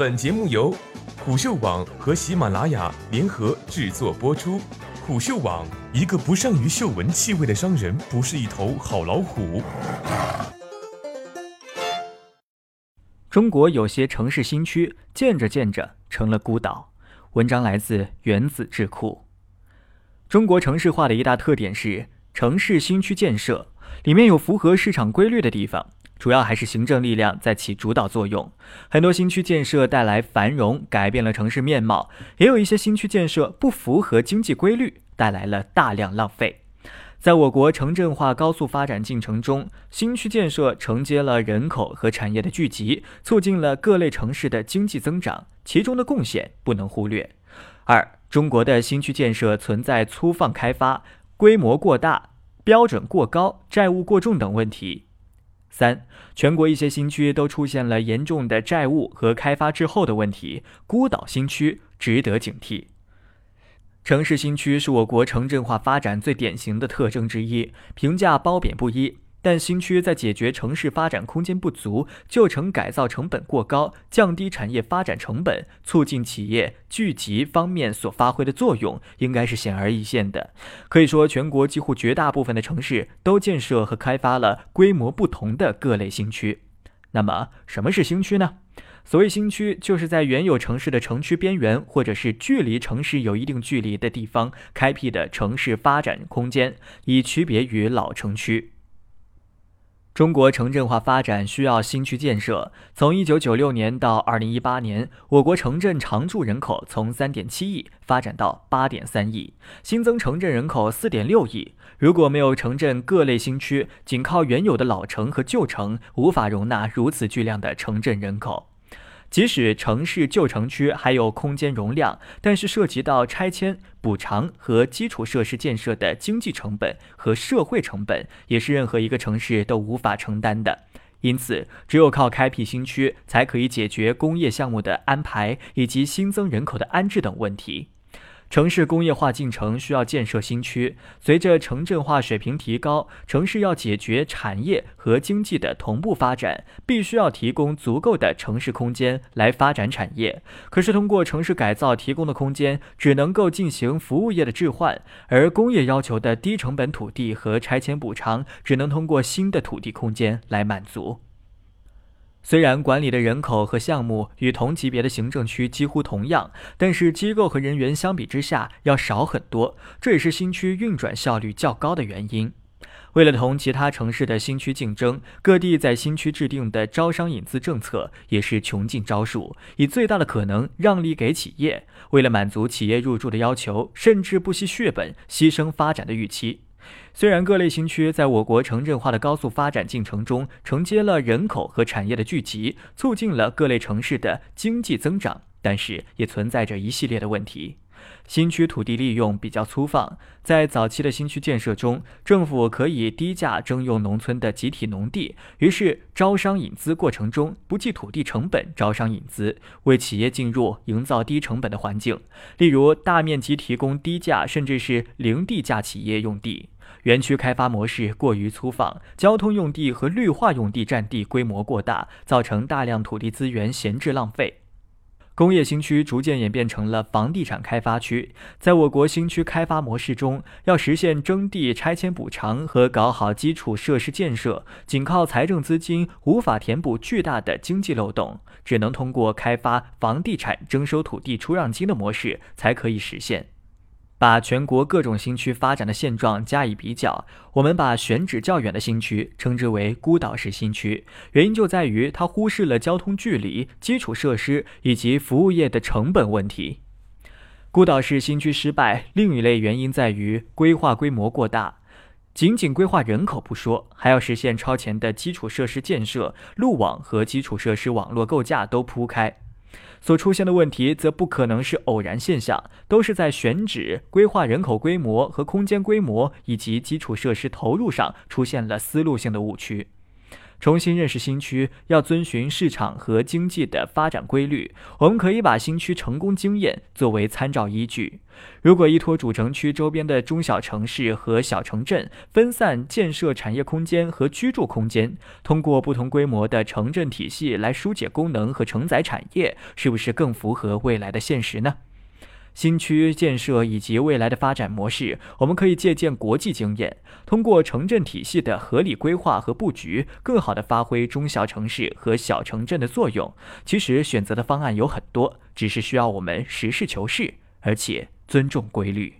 本节目由虎嗅网和喜马拉雅联合制作播出。虎嗅网：一个不善于嗅闻气味的商人，不是一头好老虎。中国有些城市新区建着建着成了孤岛。文章来自原子智库。中国城市化的一大特点是城市新区建设里面有符合市场规律的地方，主要还是行政力量在起主导作用。很多新区建设带来繁荣，改变了城市面貌；也有一些新区建设不符合经济规律，带来了大量浪费。在我国城镇化高速发展进程中，新区建设承接了人口和产业的聚集，促进了各类城市的经济增长，其中的贡献不能忽略。二、中国的新区建设存在粗放开发、规模过大、标准过高、债务过重等问题。三、全国一些新区都出现了严重的债务和开发滞后的问题，孤岛新区值得警惕。城市新区是我国城镇化发展最典型的特征之一，评价褒贬不一。但新区在解决城市发展空间不足、旧城改造成本过高、降低产业发展成本、促进企业聚集方面所发挥的作用，应该是显而易见的。可以说，全国几乎绝大部分的城市都建设和开发了规模不同的各类新区。那么，什么是新区呢？所谓新区，就是在原有城市的城区边缘，或者是距离城市有一定距离的地方开辟的城市发展空间，以区别于老城区。中国城镇化发展需要新区建设。从一九九六年到二零一八年，我国城镇常住人口从三点七亿发展到八点三亿，新增城镇人口四点六亿。如果没有城镇各类新区，仅靠原有的老城和旧城，无法容纳如此巨量的城镇人口。即使城市旧城区还有空间容量，但是涉及到拆迁补偿和基础设施建设的经济成本和社会成本，也是任何一个城市都无法承担的。因此，只有靠开辟新区，才可以解决工业项目的安排以及新增人口的安置等问题。城市工业化进程需要建设新区。随着城镇化水平提高，城市要解决产业和经济的同步发展，必须要提供足够的城市空间来发展产业。可是，通过城市改造提供的空间只能够进行服务业的置换，而工业要求的低成本土地和拆迁补偿只能通过新的土地空间来满足。虽然管理的人口和项目与同级别的行政区几乎同样，但是机构和人员相比之下要少很多，这也是新区运转效率较高的原因。为了同其他城市的新区竞争，各地在新区制定的招商引资政策也是穷尽招数，以最大的可能让利给企业。为了满足企业入驻的要求，甚至不惜血本，牺牲发展的预期。虽然各类新区在我国城镇化的高速发展进程中承接了人口和产业的聚集，促进了各类城市的经济增长，但是也存在着一系列的问题。新区土地利用比较粗放，在早期的新区建设中，政府可以低价征用农村的集体农地，于是招商引资过程中不计土地成本招商引资，为企业进入营造低成本的环境，例如大面积提供低价甚至是零地价企业用地。园区开发模式过于粗放，交通用地和绿化用地占地规模过大，造成大量土地资源闲置浪费。工业新区逐渐演变成了房地产开发区。在我国新区开发模式中，要实现征地拆迁补偿和搞好基础设施建设，仅靠财政资金无法填补巨大的经济漏洞，只能通过开发房地产征收土地出让金的模式才可以实现。把全国各种新区发展的现状加以比较，我们把选址较远的新区称之为孤岛式新区，原因就在于它忽视了交通距离、基础设施以及服务业的成本问题。孤岛式新区失败，另一类原因在于规划规模过大，仅仅规划人口不说，还要实现超前的基础设施建设，路网和基础设施网络构架都铺开。所出现的问题则不可能是偶然现象，都是在选址、规划人口规模和空间规模以及基础设施投入上出现了思路性的误区。重新认识新区，要遵循市场和经济的发展规律。我们可以把新区成功经验作为参照依据。如果依托主城区周边的中小城市和小城镇，分散建设产业空间和居住空间，通过不同规模的城镇体系来疏解功能和承载产业，是不是更符合未来的现实呢？新区建设以及未来的发展模式，我们可以借鉴国际经验，通过城镇体系的合理规划和布局，更好地发挥中小城市和小城镇的作用。其实选择的方案有很多，只是需要我们实事求是，而且尊重规律。